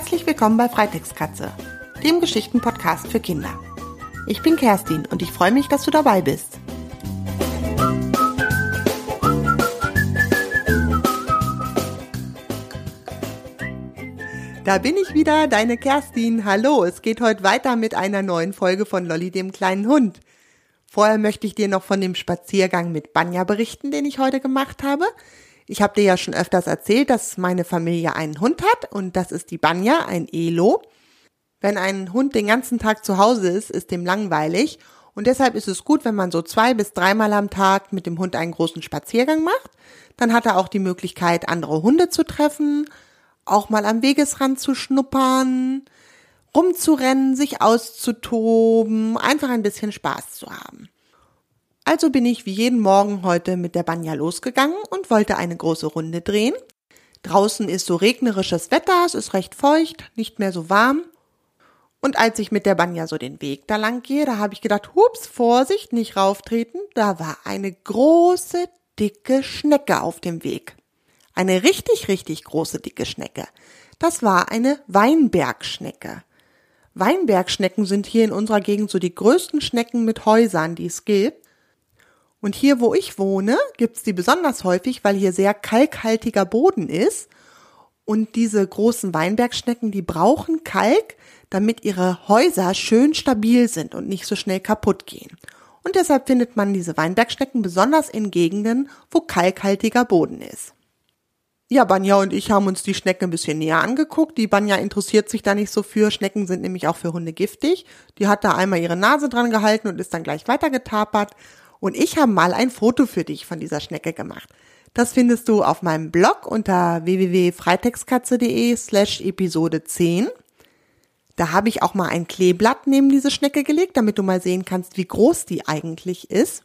Herzlich willkommen bei Freitextkatze, dem Geschichtenpodcast für Kinder. Ich bin Kerstin und ich freue mich, dass du dabei bist. Da bin ich wieder, deine Kerstin. Hallo, es geht heute weiter mit einer neuen Folge von Lolly dem kleinen Hund. Vorher möchte ich dir noch von dem Spaziergang mit Banja berichten, den ich heute gemacht habe. Ich habe dir ja schon öfters erzählt, dass meine Familie einen Hund hat und das ist die Banja, ein Elo. Wenn ein Hund den ganzen Tag zu Hause ist, ist dem langweilig und deshalb ist es gut, wenn man so zwei bis dreimal am Tag mit dem Hund einen großen Spaziergang macht. Dann hat er auch die Möglichkeit, andere Hunde zu treffen, auch mal am Wegesrand zu schnuppern, rumzurennen, sich auszutoben, einfach ein bisschen Spaß zu haben. Also bin ich wie jeden Morgen heute mit der Banja losgegangen und wollte eine große Runde drehen. Draußen ist so regnerisches Wetter, es ist recht feucht, nicht mehr so warm. Und als ich mit der Banja so den Weg da lang gehe, da habe ich gedacht, hups, Vorsicht, nicht rauftreten. Da war eine große, dicke Schnecke auf dem Weg. Eine richtig, richtig große, dicke Schnecke. Das war eine Weinbergschnecke. Weinbergschnecken sind hier in unserer Gegend so die größten Schnecken mit Häusern, die es gibt. Und hier, wo ich wohne, gibt's die besonders häufig, weil hier sehr kalkhaltiger Boden ist. Und diese großen Weinbergschnecken, die brauchen Kalk, damit ihre Häuser schön stabil sind und nicht so schnell kaputt gehen. Und deshalb findet man diese Weinbergschnecken besonders in Gegenden, wo kalkhaltiger Boden ist. Ja, Banja und ich haben uns die Schnecke ein bisschen näher angeguckt. Die Banja interessiert sich da nicht so für. Schnecken sind nämlich auch für Hunde giftig. Die hat da einmal ihre Nase dran gehalten und ist dann gleich weitergetapert. Und ich habe mal ein Foto für dich von dieser Schnecke gemacht. Das findest du auf meinem Blog unter www.freitextkatze.de slash Episode 10. Da habe ich auch mal ein Kleeblatt neben diese Schnecke gelegt, damit du mal sehen kannst, wie groß die eigentlich ist.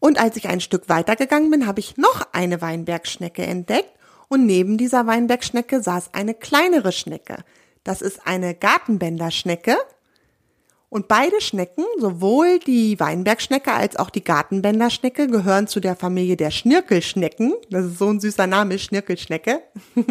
Und als ich ein Stück weitergegangen bin, habe ich noch eine Weinbergschnecke entdeckt und neben dieser Weinbergschnecke saß eine kleinere Schnecke. Das ist eine Gartenbänderschnecke. Und beide Schnecken, sowohl die Weinbergschnecke als auch die Gartenbänderschnecke, gehören zu der Familie der Schnirkelschnecken. Das ist so ein süßer Name, Schnirkelschnecke.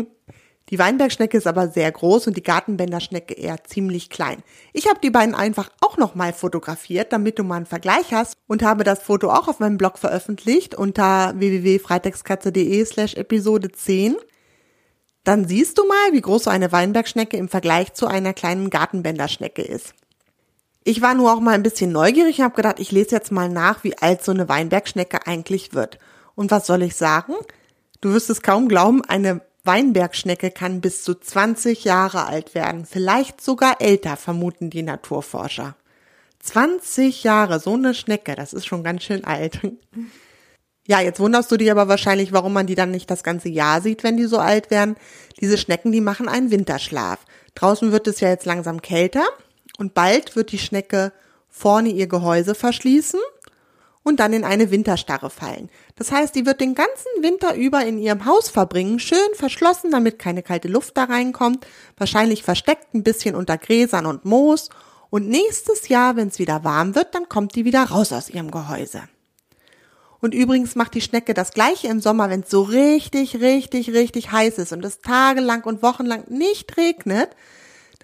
Die Weinbergschnecke ist aber sehr groß und die Gartenbänderschnecke eher ziemlich klein. Ich habe die beiden einfach auch nochmal fotografiert, damit du mal einen Vergleich hast und habe das Foto auch auf meinem Blog veröffentlicht unter www.freitextkatze.de slash Episode 10. Dann siehst du mal, wie groß so eine Weinbergschnecke im Vergleich zu einer kleinen Gartenbänderschnecke ist. Ich war nur auch mal ein bisschen neugierig und habe gedacht, ich lese jetzt mal nach, wie alt so eine Weinbergschnecke eigentlich wird. Und was soll ich sagen? Du wirst es kaum glauben, eine Weinbergschnecke kann bis zu 20 Jahre alt werden, vielleicht sogar älter, vermuten die Naturforscher. 20 Jahre, so eine Schnecke, das ist schon ganz schön alt. Ja, jetzt wunderst du dich aber wahrscheinlich, warum man die dann nicht das ganze Jahr sieht, wenn die so alt werden. Diese Schnecken, die machen einen Winterschlaf. Draußen wird es ja jetzt langsam kälter und bald wird die Schnecke vorne ihr Gehäuse verschließen und dann in eine Winterstarre fallen. Das heißt, die wird den ganzen Winter über in ihrem Haus verbringen, schön verschlossen, damit keine kalte Luft da reinkommt, wahrscheinlich versteckt ein bisschen unter Gräsern und Moos. Und nächstes Jahr, wenn es wieder warm wird, dann kommt die wieder raus aus ihrem Gehäuse. Und übrigens macht die Schnecke das gleiche im Sommer, wenn es so richtig, richtig, richtig heiß ist und es tagelang und wochenlang nicht regnet,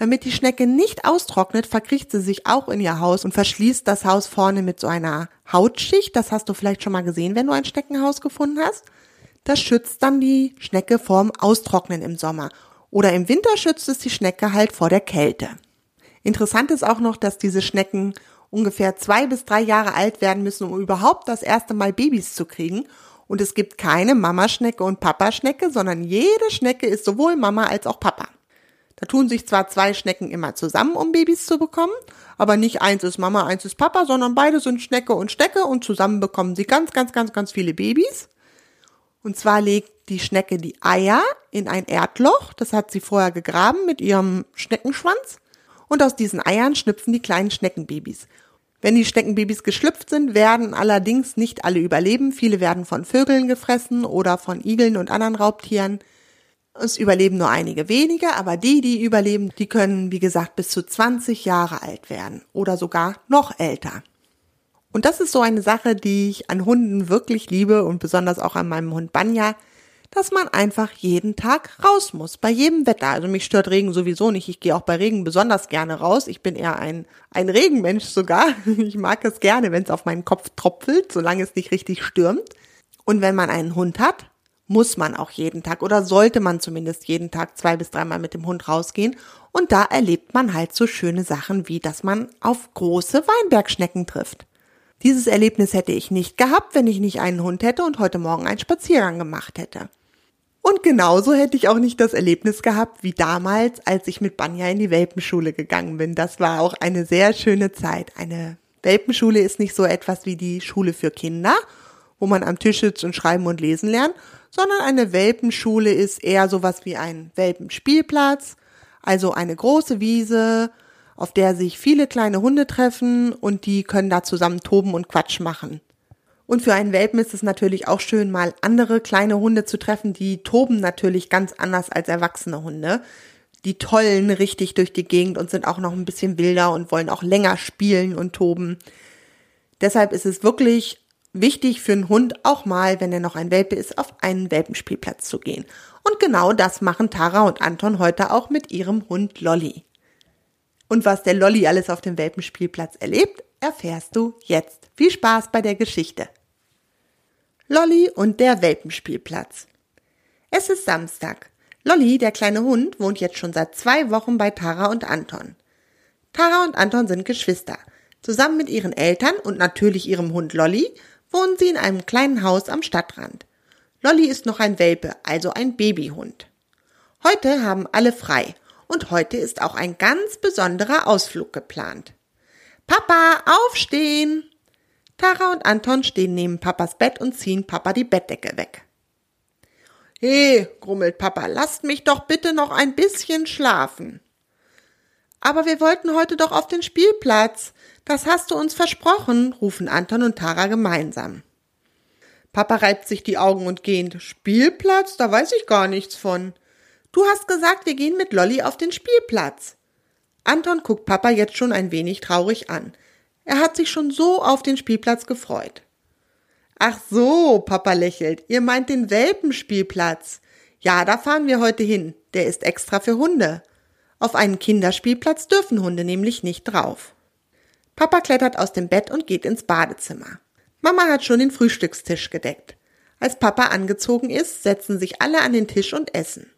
damit die Schnecke nicht austrocknet, verkriecht sie sich auch in ihr Haus und verschließt das Haus vorne mit so einer Hautschicht. Das hast du vielleicht schon mal gesehen, wenn du ein Schneckenhaus gefunden hast. Das schützt dann die Schnecke vorm Austrocknen im Sommer. Oder im Winter schützt es die Schnecke halt vor der Kälte. Interessant ist auch noch, dass diese Schnecken ungefähr zwei bis drei Jahre alt werden müssen, um überhaupt das erste Mal Babys zu kriegen. Und es gibt keine Mamaschnecke und Papaschnecke, sondern jede Schnecke ist sowohl Mama als auch Papa. Da tun sich zwar zwei Schnecken immer zusammen, um Babys zu bekommen, aber nicht eins ist Mama, eins ist Papa, sondern beide sind Schnecke und Schnecke und zusammen bekommen sie ganz, ganz, ganz, ganz viele Babys. Und zwar legt die Schnecke die Eier in ein Erdloch, das hat sie vorher gegraben mit ihrem Schneckenschwanz. Und aus diesen Eiern schlüpfen die kleinen Schneckenbabys. Wenn die Schneckenbabys geschlüpft sind, werden allerdings nicht alle überleben. Viele werden von Vögeln gefressen oder von Igeln und anderen Raubtieren. Es überleben nur einige wenige, aber die, die überleben, die können, wie gesagt, bis zu 20 Jahre alt werden oder sogar noch älter. Und das ist so eine Sache, die ich an Hunden wirklich liebe und besonders auch an meinem Hund Banja, dass man einfach jeden Tag raus muss, bei jedem Wetter. Also mich stört Regen sowieso nicht. Ich gehe auch bei Regen besonders gerne raus. Ich bin eher ein, ein Regenmensch sogar. Ich mag es gerne, wenn es auf meinen Kopf tropfelt, solange es nicht richtig stürmt. Und wenn man einen Hund hat, muss man auch jeden Tag oder sollte man zumindest jeden Tag zwei bis dreimal mit dem Hund rausgehen. Und da erlebt man halt so schöne Sachen wie, dass man auf große Weinbergschnecken trifft. Dieses Erlebnis hätte ich nicht gehabt, wenn ich nicht einen Hund hätte und heute Morgen einen Spaziergang gemacht hätte. Und genauso hätte ich auch nicht das Erlebnis gehabt wie damals, als ich mit Banja in die Welpenschule gegangen bin. Das war auch eine sehr schöne Zeit. Eine Welpenschule ist nicht so etwas wie die Schule für Kinder, wo man am Tisch sitzt und schreiben und lesen lernt, sondern eine Welpenschule ist eher sowas wie ein Welpenspielplatz, also eine große Wiese, auf der sich viele kleine Hunde treffen und die können da zusammen toben und Quatsch machen. Und für einen Welpen ist es natürlich auch schön, mal andere kleine Hunde zu treffen. Die toben natürlich ganz anders als erwachsene Hunde. Die tollen richtig durch die Gegend und sind auch noch ein bisschen wilder und wollen auch länger spielen und toben. Deshalb ist es wirklich wichtig für einen Hund auch mal, wenn er noch ein Welpe ist, auf einen Welpenspielplatz zu gehen. Und genau das machen Tara und Anton heute auch mit ihrem Hund Lolly. Und was der Lolly alles auf dem Welpenspielplatz erlebt, erfährst du jetzt. Viel Spaß bei der Geschichte. Lolly und der Welpenspielplatz. Es ist Samstag. Lolly, der kleine Hund, wohnt jetzt schon seit zwei Wochen bei Tara und Anton. Tara und Anton sind Geschwister. Zusammen mit ihren Eltern und natürlich ihrem Hund Lolly wohnen sie in einem kleinen Haus am Stadtrand. Lolly ist noch ein Welpe, also ein Babyhund. Heute haben alle frei und heute ist auch ein ganz besonderer Ausflug geplant. Papa, aufstehen! Tara und Anton stehen neben Papas Bett und ziehen Papa die Bettdecke weg. He, grummelt Papa, lasst mich doch bitte noch ein bisschen schlafen. Aber wir wollten heute doch auf den Spielplatz. Das hast du uns versprochen, rufen Anton und Tara gemeinsam. Papa reibt sich die Augen und gähnt. Spielplatz? Da weiß ich gar nichts von. Du hast gesagt, wir gehen mit Lolly auf den Spielplatz. Anton guckt Papa jetzt schon ein wenig traurig an. Er hat sich schon so auf den Spielplatz gefreut. Ach so, Papa lächelt, ihr meint den Welpenspielplatz. Ja, da fahren wir heute hin. Der ist extra für Hunde. Auf einen Kinderspielplatz dürfen Hunde nämlich nicht drauf. Papa klettert aus dem Bett und geht ins Badezimmer. Mama hat schon den Frühstückstisch gedeckt. Als Papa angezogen ist, setzen sich alle an den Tisch und essen.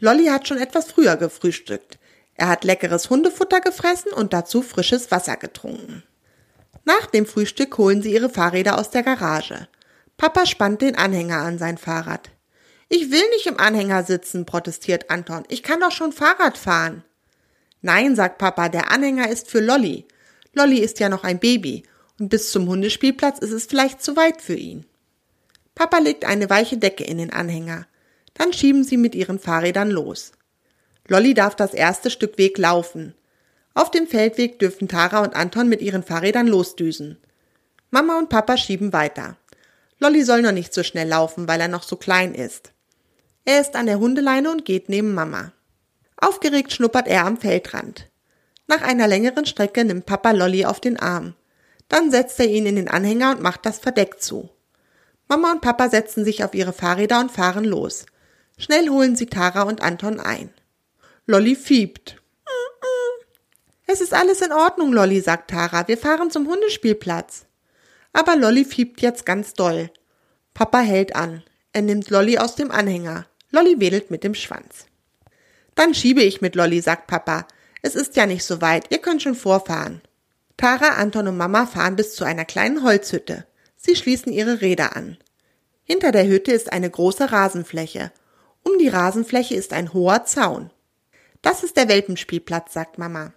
Lolly hat schon etwas früher gefrühstückt. Er hat leckeres Hundefutter gefressen und dazu frisches Wasser getrunken. Nach dem Frühstück holen sie ihre Fahrräder aus der Garage. Papa spannt den Anhänger an sein Fahrrad. Ich will nicht im Anhänger sitzen, protestiert Anton. Ich kann doch schon Fahrrad fahren. Nein, sagt Papa, der Anhänger ist für Lolly. Lolly ist ja noch ein Baby und bis zum Hundespielplatz ist es vielleicht zu weit für ihn. Papa legt eine weiche Decke in den Anhänger. Dann schieben sie mit ihren Fahrrädern los. Lolly darf das erste Stück Weg laufen. Auf dem Feldweg dürfen Tara und Anton mit ihren Fahrrädern losdüsen. Mama und Papa schieben weiter. Lolly soll noch nicht so schnell laufen, weil er noch so klein ist. Er ist an der Hundeleine und geht neben Mama. Aufgeregt schnuppert er am Feldrand. Nach einer längeren Strecke nimmt Papa Lolly auf den Arm. Dann setzt er ihn in den Anhänger und macht das Verdeck zu. Mama und Papa setzen sich auf ihre Fahrräder und fahren los. Schnell holen sie Tara und Anton ein. Lolly fiebt. Es ist alles in Ordnung, Lolly, sagt Tara. Wir fahren zum Hundespielplatz. Aber Lolly fiebt jetzt ganz doll. Papa hält an. Er nimmt Lolly aus dem Anhänger. Lolly wedelt mit dem Schwanz. Dann schiebe ich mit Lolly, sagt Papa. Es ist ja nicht so weit. Ihr könnt schon vorfahren. Tara, Anton und Mama fahren bis zu einer kleinen Holzhütte. Sie schließen ihre Räder an. Hinter der Hütte ist eine große Rasenfläche. Um die Rasenfläche ist ein hoher Zaun. Das ist der Welpenspielplatz, sagt Mama.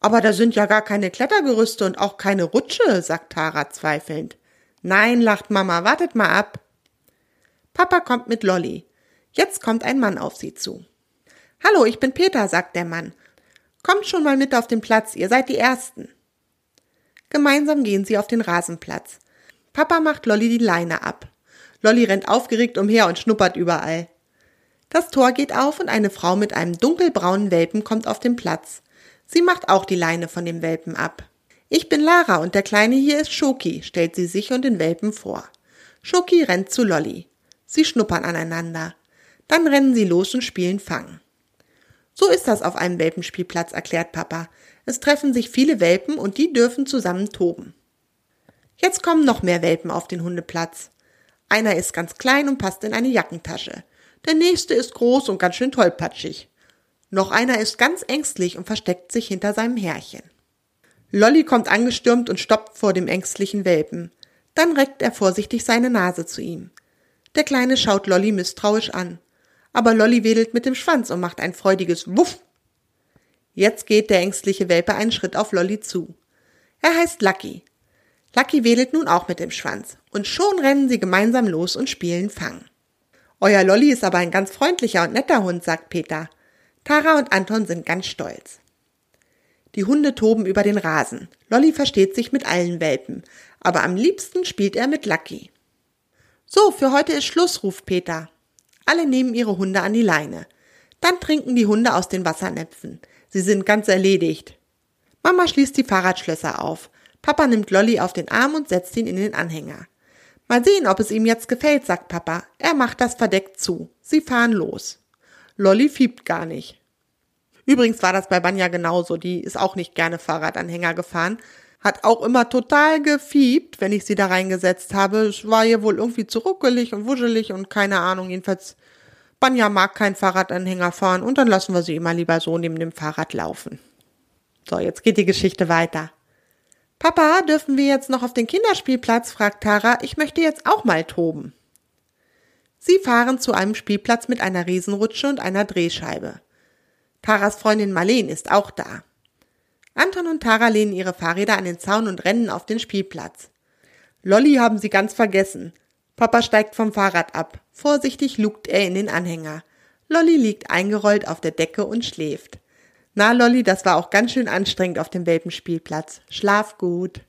Aber da sind ja gar keine Klettergerüste und auch keine Rutsche, sagt Tara zweifelnd. Nein, lacht Mama, wartet mal ab. Papa kommt mit Lolly. Jetzt kommt ein Mann auf sie zu. Hallo, ich bin Peter, sagt der Mann. Kommt schon mal mit auf den Platz, ihr seid die Ersten. Gemeinsam gehen sie auf den Rasenplatz. Papa macht Lolly die Leine ab. Lolly rennt aufgeregt umher und schnuppert überall. Das Tor geht auf und eine Frau mit einem dunkelbraunen Welpen kommt auf den Platz. Sie macht auch die Leine von dem Welpen ab. Ich bin Lara und der Kleine hier ist Schoki, stellt sie sich und den Welpen vor. Schoki rennt zu Lolly. Sie schnuppern aneinander. Dann rennen sie los und spielen Fang. So ist das auf einem Welpenspielplatz, erklärt Papa. Es treffen sich viele Welpen und die dürfen zusammen toben. Jetzt kommen noch mehr Welpen auf den Hundeplatz. Einer ist ganz klein und passt in eine Jackentasche. Der nächste ist groß und ganz schön tollpatschig. Noch einer ist ganz ängstlich und versteckt sich hinter seinem Härchen. Lolly kommt angestürmt und stoppt vor dem ängstlichen Welpen. Dann reckt er vorsichtig seine Nase zu ihm. Der Kleine schaut Lolly misstrauisch an. Aber Lolly wedelt mit dem Schwanz und macht ein freudiges Wuff. Jetzt geht der ängstliche Welpe einen Schritt auf Lolly zu. Er heißt Lucky. Lucky wedelt nun auch mit dem Schwanz. Und schon rennen sie gemeinsam los und spielen Fang. Euer Lolly ist aber ein ganz freundlicher und netter Hund, sagt Peter. Tara und Anton sind ganz stolz. Die Hunde toben über den Rasen. Lolly versteht sich mit allen Welpen, aber am liebsten spielt er mit Lucky. So, für heute ist Schluss, ruft Peter. Alle nehmen ihre Hunde an die Leine. Dann trinken die Hunde aus den Wassernäpfen. Sie sind ganz erledigt. Mama schließt die Fahrradschlösser auf. Papa nimmt Lolly auf den Arm und setzt ihn in den Anhänger. Mal sehen, ob es ihm jetzt gefällt, sagt Papa. Er macht das verdeckt zu. Sie fahren los. Lolly fiebt gar nicht. Übrigens war das bei Banja genauso. Die ist auch nicht gerne Fahrradanhänger gefahren. Hat auch immer total gefiebt, wenn ich sie da reingesetzt habe. Es war ihr wohl irgendwie zu ruckelig und wuschelig und keine Ahnung. Jedenfalls, Banja mag keinen Fahrradanhänger fahren und dann lassen wir sie immer lieber so neben dem Fahrrad laufen. So, jetzt geht die Geschichte weiter. Papa, dürfen wir jetzt noch auf den Kinderspielplatz? fragt Tara. Ich möchte jetzt auch mal toben. Sie fahren zu einem Spielplatz mit einer Riesenrutsche und einer Drehscheibe. Taras Freundin Marleen ist auch da. Anton und Tara lehnen ihre Fahrräder an den Zaun und rennen auf den Spielplatz. Lolly haben sie ganz vergessen. Papa steigt vom Fahrrad ab. Vorsichtig lugt er in den Anhänger. Lolly liegt eingerollt auf der Decke und schläft. Na, Lolly, das war auch ganz schön anstrengend auf dem Welpenspielplatz. Schlaf gut.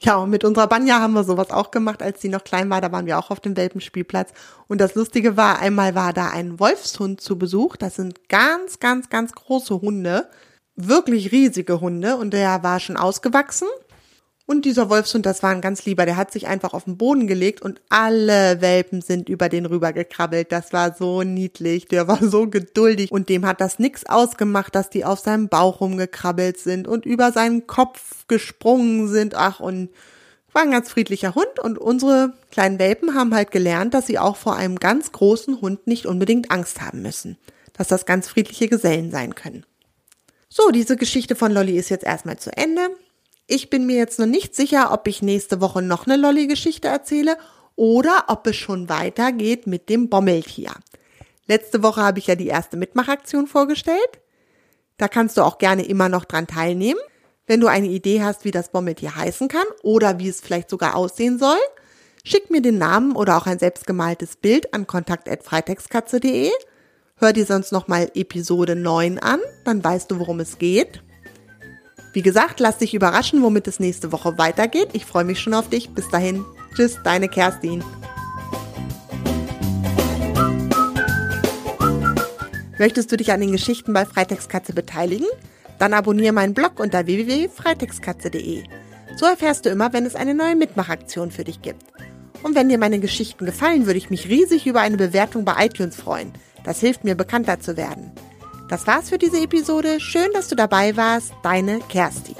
Ja, und mit unserer Banja haben wir sowas auch gemacht, als sie noch klein war. Da waren wir auch auf dem Welpenspielplatz. Und das Lustige war, einmal war da ein Wolfshund zu Besuch. Das sind ganz, ganz, ganz große Hunde. Wirklich riesige Hunde. Und der war schon ausgewachsen. Und dieser Wolfshund, das war ein ganz lieber, der hat sich einfach auf den Boden gelegt und alle Welpen sind über den rüber gekrabbelt. Das war so niedlich, der war so geduldig und dem hat das nix ausgemacht, dass die auf seinem Bauch rumgekrabbelt sind und über seinen Kopf gesprungen sind. Ach, und war ein ganz friedlicher Hund und unsere kleinen Welpen haben halt gelernt, dass sie auch vor einem ganz großen Hund nicht unbedingt Angst haben müssen. Dass das ganz friedliche Gesellen sein können. So, diese Geschichte von Lolly ist jetzt erstmal zu Ende. Ich bin mir jetzt noch nicht sicher, ob ich nächste Woche noch eine Lolli-Geschichte erzähle oder ob es schon weitergeht mit dem Bommeltier. Letzte Woche habe ich ja die erste Mitmachaktion vorgestellt. Da kannst du auch gerne immer noch dran teilnehmen. Wenn du eine Idee hast, wie das Bommeltier heißen kann oder wie es vielleicht sogar aussehen soll, schick mir den Namen oder auch ein selbstgemaltes Bild an kontakt.freitextkatze.de. Hör dir sonst nochmal Episode 9 an, dann weißt du, worum es geht. Wie gesagt, lass dich überraschen, womit es nächste Woche weitergeht. Ich freue mich schon auf dich. Bis dahin. Tschüss, deine Kerstin. Möchtest du dich an den Geschichten bei Freitextkatze beteiligen? Dann abonniere meinen Blog unter www.freitextkatze.de. So erfährst du immer, wenn es eine neue Mitmachaktion für dich gibt. Und wenn dir meine Geschichten gefallen, würde ich mich riesig über eine Bewertung bei iTunes freuen. Das hilft mir, bekannter zu werden. Das war's für diese Episode. Schön, dass du dabei warst. Deine Kerstin.